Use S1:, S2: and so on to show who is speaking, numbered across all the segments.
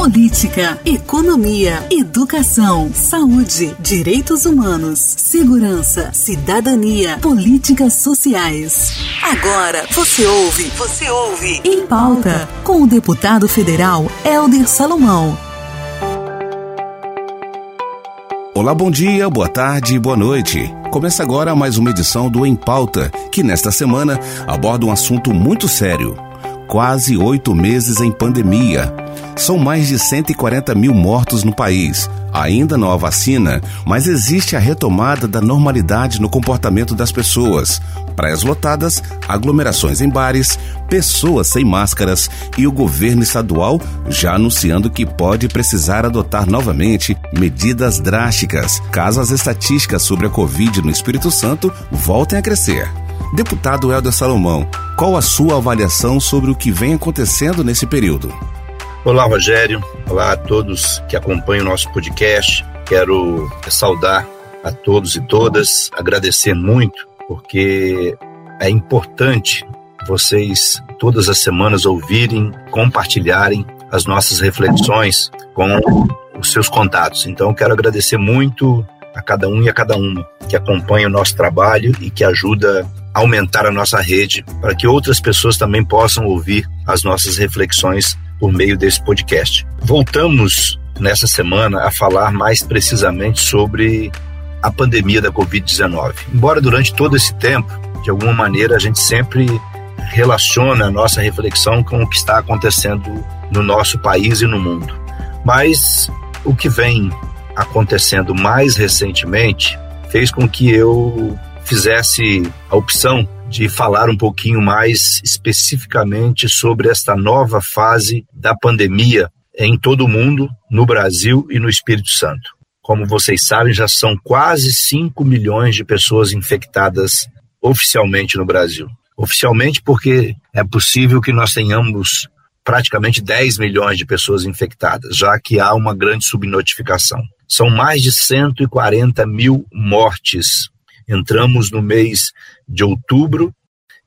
S1: política, economia, educação, saúde, direitos humanos, segurança, cidadania, políticas sociais. Agora você ouve, você ouve em pauta com o deputado federal Helder Salomão.
S2: Olá, bom dia, boa tarde boa noite. Começa agora mais uma edição do Em Pauta, que nesta semana aborda um assunto muito sério. Quase oito meses em pandemia. São mais de 140 mil mortos no país. Ainda não há vacina, mas existe a retomada da normalidade no comportamento das pessoas. Praias lotadas, aglomerações em bares, pessoas sem máscaras e o governo estadual já anunciando que pode precisar adotar novamente medidas drásticas caso as estatísticas sobre a Covid no Espírito Santo voltem a crescer. Deputado Helder Salomão, qual a sua avaliação sobre o que vem acontecendo nesse período?
S3: Olá, Rogério. Olá a todos que acompanham o nosso podcast. Quero saudar a todos e todas, agradecer muito, porque é importante vocês todas as semanas ouvirem, compartilharem as nossas reflexões com os seus contatos. Então, quero agradecer muito a cada um e a cada uma que acompanha o nosso trabalho e que ajuda aumentar a nossa rede para que outras pessoas também possam ouvir as nossas reflexões por meio desse podcast. Voltamos nessa semana a falar mais precisamente sobre a pandemia da Covid-19. Embora durante todo esse tempo, de alguma maneira, a gente sempre relaciona a nossa reflexão com o que está acontecendo no nosso país e no mundo. Mas o que vem acontecendo mais recentemente fez com que eu fizesse a opção de falar um pouquinho mais especificamente sobre esta nova fase da pandemia em todo o mundo, no Brasil e no Espírito Santo. Como vocês sabem, já são quase 5 milhões de pessoas infectadas oficialmente no Brasil. Oficialmente, porque é possível que nós tenhamos praticamente 10 milhões de pessoas infectadas, já que há uma grande subnotificação. São mais de 140 mil mortes Entramos no mês de outubro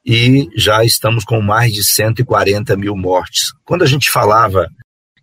S3: e já estamos com mais de 140 mil mortes. Quando a gente falava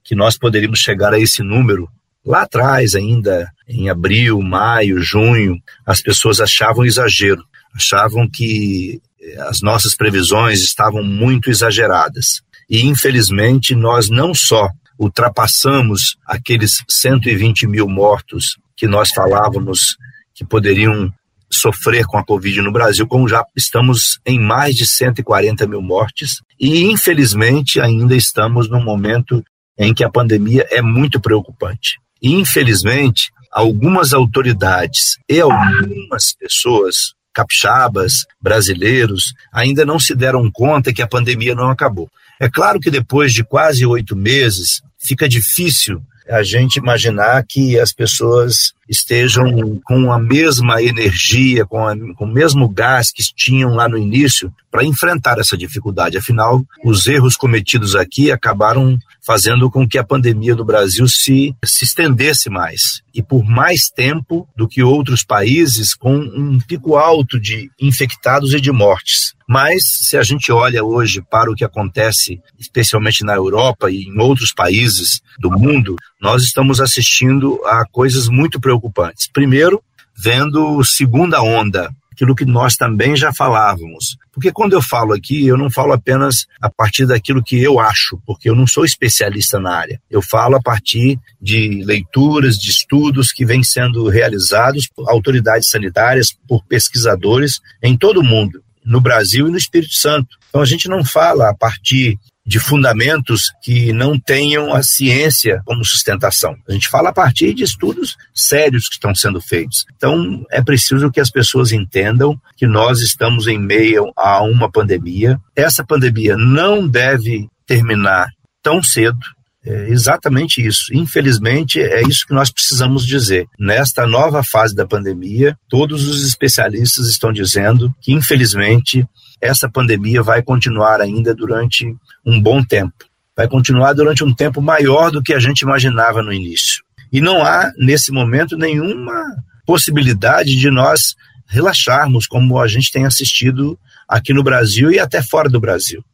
S3: que nós poderíamos chegar a esse número, lá atrás, ainda em abril, maio, junho, as pessoas achavam exagero, achavam que eh, as nossas previsões estavam muito exageradas. E, infelizmente, nós não só ultrapassamos aqueles 120 mil mortos que nós falávamos que poderiam sofrer com a Covid no Brasil, como já estamos em mais de 140 mil mortes, e infelizmente ainda estamos num momento em que a pandemia é muito preocupante. E, infelizmente, algumas autoridades e algumas pessoas capixabas, brasileiros, ainda não se deram conta que a pandemia não acabou. É claro que depois de quase oito meses, fica difícil a gente imaginar que as pessoas estejam com a mesma energia, com, a, com o mesmo gás que tinham lá no início para enfrentar essa dificuldade. Afinal, os erros cometidos aqui acabaram fazendo com que a pandemia do Brasil se, se estendesse mais e por mais tempo do que outros países com um pico alto de infectados e de mortes. Mas se a gente olha hoje para o que acontece, especialmente na Europa e em outros países do mundo, nós estamos assistindo a coisas muito preocupantes. Primeiro, vendo segunda onda, aquilo que nós também já falávamos. Porque quando eu falo aqui, eu não falo apenas a partir daquilo que eu acho, porque eu não sou especialista na área. Eu falo a partir de leituras, de estudos que vêm sendo realizados por autoridades sanitárias, por pesquisadores em todo o mundo, no Brasil e no Espírito Santo. Então a gente não fala a partir de fundamentos que não tenham a ciência como sustentação. A gente fala a partir de estudos sérios que estão sendo feitos. Então, é preciso que as pessoas entendam que nós estamos em meio a uma pandemia. Essa pandemia não deve terminar tão cedo. É exatamente isso. Infelizmente, é isso que nós precisamos dizer. Nesta nova fase da pandemia, todos os especialistas estão dizendo que, infelizmente, essa pandemia vai continuar ainda durante um bom tempo. Vai continuar durante um tempo maior do que a gente imaginava no início. E não há, nesse momento, nenhuma possibilidade de nós relaxarmos, como a gente tem assistido aqui no Brasil e até fora do Brasil.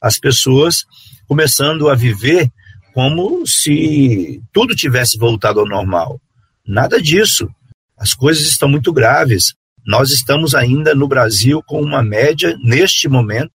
S3: As pessoas começando a viver como se tudo tivesse voltado ao normal. Nada disso. As coisas estão muito graves. Nós estamos ainda no Brasil com uma média, neste momento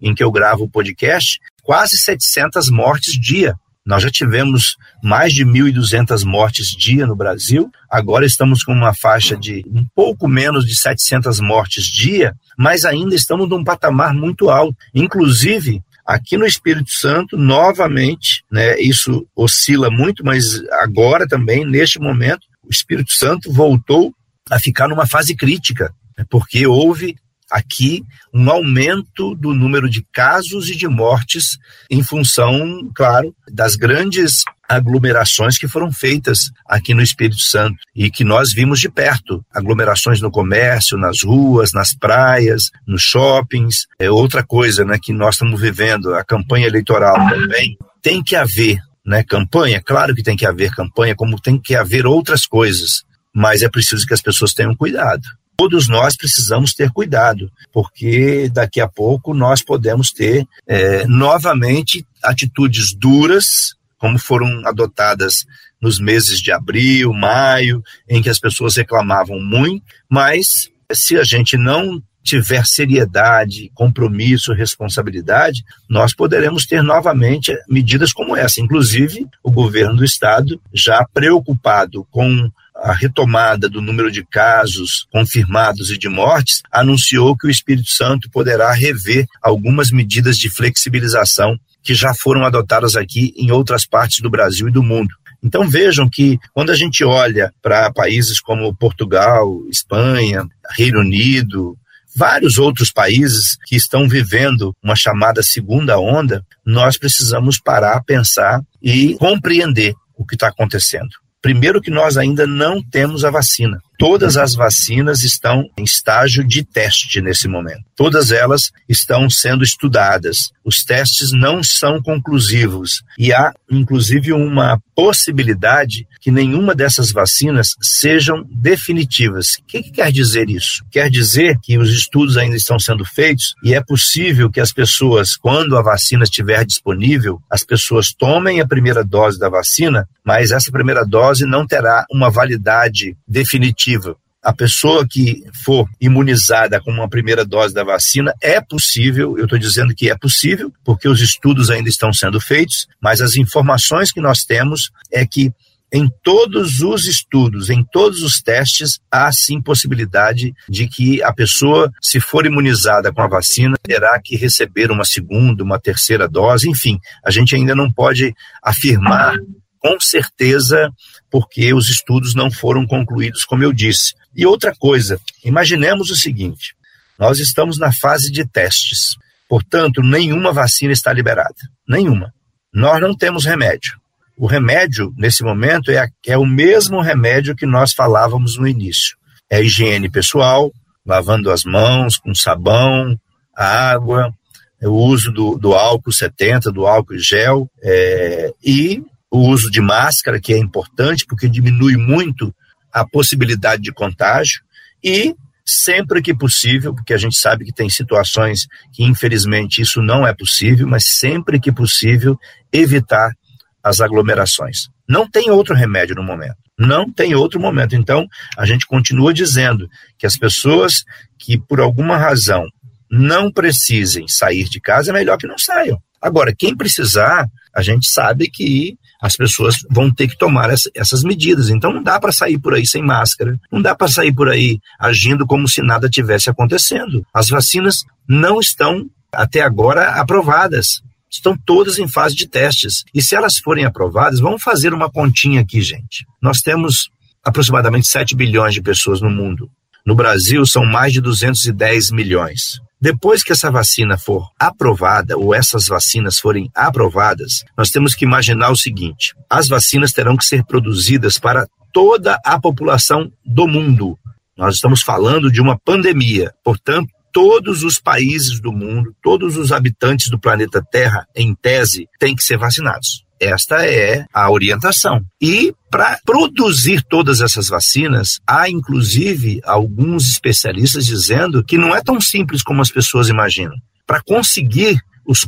S3: em que eu gravo o podcast, quase 700 mortes dia. Nós já tivemos mais de 1.200 mortes dia no Brasil, agora estamos com uma faixa de um pouco menos de 700 mortes dia, mas ainda estamos num patamar muito alto. Inclusive, aqui no Espírito Santo, novamente, né, isso oscila muito, mas agora também, neste momento, o Espírito Santo voltou a ficar numa fase crítica, né, porque houve aqui um aumento do número de casos e de mortes em função, claro, das grandes aglomerações que foram feitas aqui no Espírito Santo e que nós vimos de perto, aglomerações no comércio, nas ruas, nas praias, nos shoppings. É outra coisa, né, que nós estamos vivendo, a campanha eleitoral também. Tem que haver, né, campanha, claro que tem que haver campanha, como tem que haver outras coisas, mas é preciso que as pessoas tenham cuidado todos nós precisamos ter cuidado, porque daqui a pouco nós podemos ter é, novamente atitudes duras, como foram adotadas nos meses de abril, maio, em que as pessoas reclamavam muito, mas se a gente não tiver seriedade, compromisso, responsabilidade, nós poderemos ter novamente medidas como essa. Inclusive, o governo do estado já preocupado com a retomada do número de casos confirmados e de mortes, anunciou que o Espírito Santo poderá rever algumas medidas de flexibilização que já foram adotadas aqui em outras partes do Brasil e do mundo. Então vejam que quando a gente olha para países como Portugal, Espanha, Reino Unido, vários outros países que estão vivendo uma chamada segunda onda, nós precisamos parar, pensar e compreender o que está acontecendo. Primeiro, que nós ainda não temos a vacina. Todas as vacinas estão em estágio de teste nesse momento. Todas elas estão sendo estudadas. Os testes não são conclusivos e há, inclusive, uma possibilidade que nenhuma dessas vacinas sejam definitivas. O que, que quer dizer isso? Quer dizer que os estudos ainda estão sendo feitos e é possível que as pessoas, quando a vacina estiver disponível, as pessoas tomem a primeira dose da vacina, mas essa primeira dose não terá uma validade definitiva. A pessoa que for imunizada com uma primeira dose da vacina, é possível, eu estou dizendo que é possível, porque os estudos ainda estão sendo feitos, mas as informações que nós temos é que em todos os estudos, em todos os testes, há sim possibilidade de que a pessoa, se for imunizada com a vacina, terá que receber uma segunda, uma terceira dose, enfim, a gente ainda não pode afirmar com certeza, porque os estudos não foram concluídos, como eu disse. E outra coisa, imaginemos o seguinte: nós estamos na fase de testes, portanto, nenhuma vacina está liberada. Nenhuma. Nós não temos remédio. O remédio, nesse momento, é, é o mesmo remédio que nós falávamos no início: é higiene pessoal, lavando as mãos com sabão, água, o uso do, do álcool 70, do álcool gel, é, e o uso de máscara, que é importante, porque diminui muito a possibilidade de contágio, e sempre que possível, porque a gente sabe que tem situações que infelizmente isso não é possível, mas sempre que possível, evitar as aglomerações. Não tem outro remédio no momento. Não tem outro momento. Então, a gente continua dizendo que as pessoas que por alguma razão não precisem sair de casa, é melhor que não saiam. Agora, quem precisar, a gente sabe que as pessoas vão ter que tomar essas medidas. Então não dá para sair por aí sem máscara, não dá para sair por aí agindo como se nada tivesse acontecendo. As vacinas não estão até agora aprovadas. Estão todas em fase de testes. E se elas forem aprovadas, vamos fazer uma continha aqui, gente. Nós temos aproximadamente 7 bilhões de pessoas no mundo. No Brasil, são mais de 210 milhões. Depois que essa vacina for aprovada, ou essas vacinas forem aprovadas, nós temos que imaginar o seguinte: as vacinas terão que ser produzidas para toda a população do mundo. Nós estamos falando de uma pandemia, portanto, todos os países do mundo, todos os habitantes do planeta Terra, em tese, têm que ser vacinados. Esta é a orientação. E para produzir todas essas vacinas, há inclusive alguns especialistas dizendo que não é tão simples como as pessoas imaginam. Para conseguir os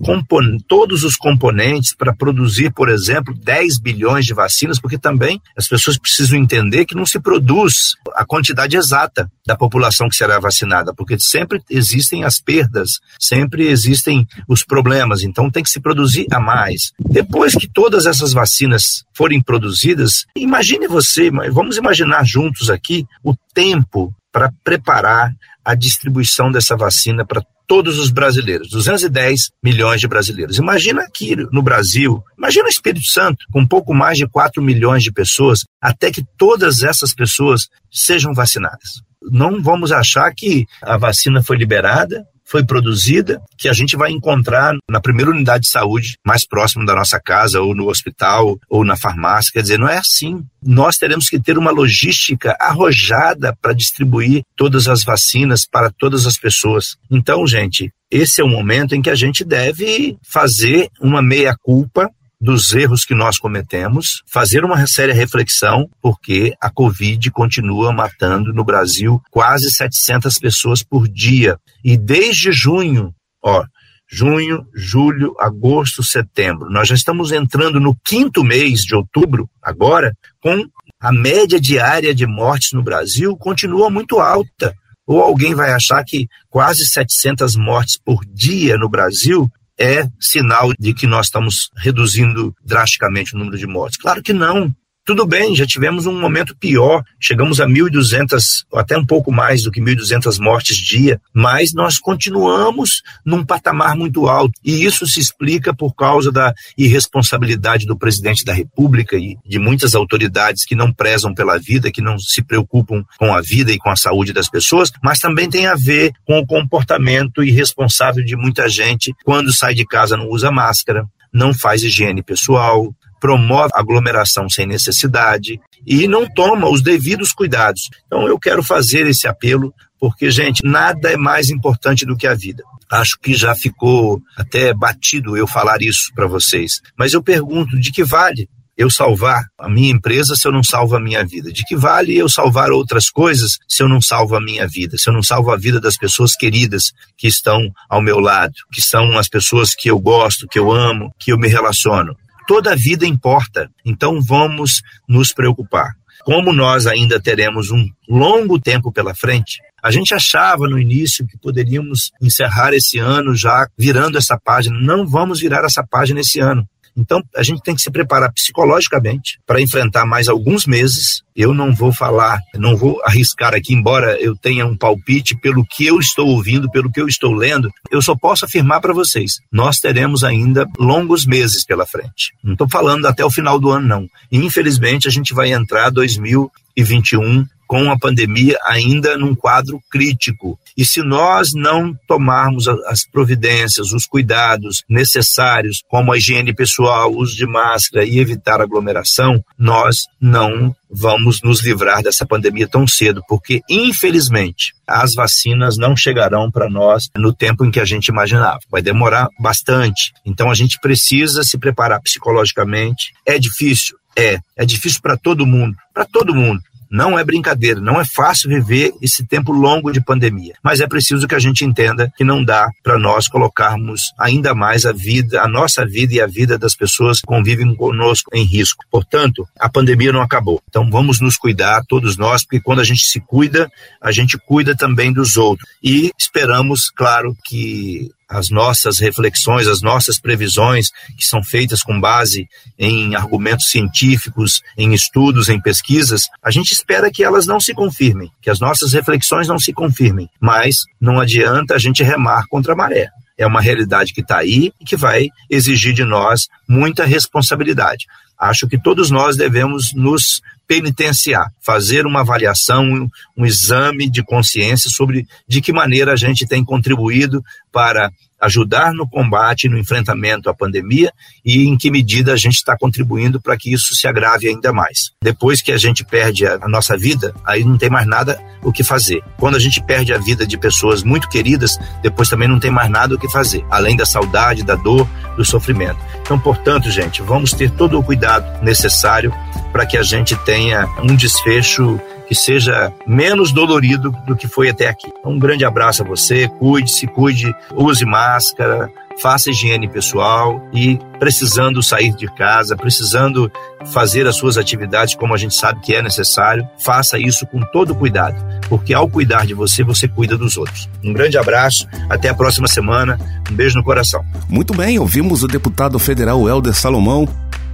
S3: todos os componentes para produzir, por exemplo, 10 bilhões de vacinas, porque também as pessoas precisam entender que não se produz a quantidade exata da população que será vacinada, porque sempre existem as perdas, sempre existem os problemas, então tem que se produzir a mais. Depois que todas essas vacinas forem produzidas, imagine você, vamos imaginar juntos aqui o tempo para preparar a distribuição dessa vacina para todos os brasileiros, 210 milhões de brasileiros. Imagina aqui no Brasil, imagina o Espírito Santo, com um pouco mais de 4 milhões de pessoas, até que todas essas pessoas sejam vacinadas. Não vamos achar que a vacina foi liberada, foi produzida, que a gente vai encontrar na primeira unidade de saúde mais próximo da nossa casa, ou no hospital, ou na farmácia. Quer dizer, não é assim. Nós teremos que ter uma logística arrojada para distribuir todas as vacinas para todas as pessoas. Então, gente, esse é o momento em que a gente deve fazer uma meia-culpa dos erros que nós cometemos, fazer uma séria reflexão, porque a Covid continua matando no Brasil quase 700 pessoas por dia. E desde junho, ó, junho, julho, agosto, setembro, nós já estamos entrando no quinto mês de outubro, agora, com a média diária de mortes no Brasil continua muito alta. Ou alguém vai achar que quase 700 mortes por dia no Brasil é sinal de que nós estamos reduzindo drasticamente o número de mortes? Claro que não. Tudo bem, já tivemos um momento pior, chegamos a 1.200, até um pouco mais do que 1.200 mortes dia, mas nós continuamos num patamar muito alto. E isso se explica por causa da irresponsabilidade do presidente da República e de muitas autoridades que não prezam pela vida, que não se preocupam com a vida e com a saúde das pessoas, mas também tem a ver com o comportamento irresponsável de muita gente quando sai de casa não usa máscara, não faz higiene pessoal, promove aglomeração sem necessidade e não toma os devidos cuidados. Então eu quero fazer esse apelo, porque, gente, nada é mais importante do que a vida. Acho que já ficou até batido eu falar isso para vocês. Mas eu pergunto: de que vale eu salvar a minha empresa se eu não salvo a minha vida? De que vale eu salvar outras coisas se eu não salvo a minha vida? Se eu não salvo a vida das pessoas queridas que estão ao meu lado, que são as pessoas que eu gosto, que eu amo, que eu me relaciono? Toda a vida importa, então vamos nos preocupar. Como nós ainda teremos um longo tempo pela frente, a gente achava no início que poderíamos encerrar esse ano já virando essa página. Não vamos virar essa página esse ano. Então, a gente tem que se preparar psicologicamente para enfrentar mais alguns meses. Eu não vou falar, não vou arriscar aqui, embora eu tenha um palpite pelo que eu estou ouvindo, pelo que eu estou lendo, eu só posso afirmar para vocês: nós teremos ainda longos meses pela frente. Não estou falando até o final do ano, não. infelizmente, a gente vai entrar 2021 com a pandemia ainda num quadro crítico. E se nós não tomarmos as providências, os cuidados necessários, como a higiene pessoal, uso de máscara e evitar aglomeração, nós não vamos nos livrar dessa pandemia tão cedo, porque infelizmente as vacinas não chegarão para nós no tempo em que a gente imaginava. Vai demorar bastante. Então a gente precisa se preparar psicologicamente. É difícil, é, é difícil para todo mundo, para todo mundo. Não é brincadeira, não é fácil viver esse tempo longo de pandemia, mas é preciso que a gente entenda que não dá para nós colocarmos ainda mais a vida, a nossa vida e a vida das pessoas que convivem conosco em risco. Portanto, a pandemia não acabou. Então vamos nos cuidar, todos nós, porque quando a gente se cuida, a gente cuida também dos outros. E esperamos, claro, que as nossas reflexões, as nossas previsões, que são feitas com base em argumentos científicos, em estudos, em pesquisas, a gente espera que elas não se confirmem, que as nossas reflexões não se confirmem, mas não adianta a gente remar contra a maré. É uma realidade que está aí e que vai exigir de nós muita responsabilidade. Acho que todos nós devemos nos penitenciar, fazer uma avaliação, um, exame de consciência sobre de que maneira a gente tem contribuído para ajudar no combate, no enfrentamento à pandemia e em que medida a gente está contribuindo para que isso se agrave ainda mais. Depois que a gente perde a, nossa vida, aí não tem mais nada o que fazer. Quando a gente perde a vida de pessoas muito queridas, depois também não tem mais nada o que fazer, além da saudade, da dor, do sofrimento. Então, portanto, gente, vamos ter todo o cuidado necessário para que a gente tenha um desfecho que seja menos dolorido do que foi até aqui. Um grande abraço a você, cuide-se, cuide, use máscara, faça higiene pessoal e precisando sair de casa, precisando fazer as suas atividades como a gente sabe que é necessário, faça isso com todo cuidado, porque ao cuidar de você, você cuida dos outros. Um grande abraço, até a próxima semana, um beijo no coração.
S2: Muito bem, ouvimos o deputado federal Helder Salomão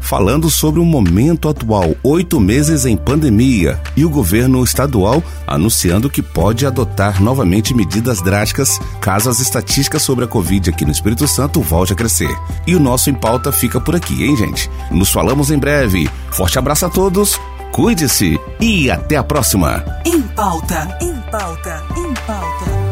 S2: falando sobre o momento atual, oito meses em pandemia, e o governo estadual anunciando que pode adotar novamente medidas drásticas caso as estatísticas sobre a Covid aqui no Espírito Santo volte a crescer. E o nosso Em Pauta fica por aqui, hein, gente? Nos falamos em breve. Forte abraço a todos, cuide-se e até a próxima.
S1: Em Pauta, em Pauta, em Pauta.